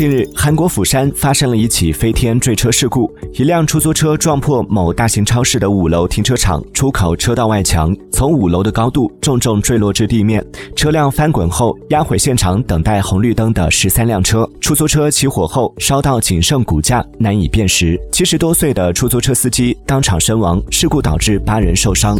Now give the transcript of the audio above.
近日韩国釜山发生了一起飞天坠车事故一辆出租车撞破某大型超市的五楼停车场出口车道外墙从五楼的高度重重坠落至地面车辆翻滚后压毁现场等待红绿灯的十三辆车。出租车起火后烧到仅剩骨架。难以辨识七十多岁的出租车司机当场身亡事故导致八人受伤。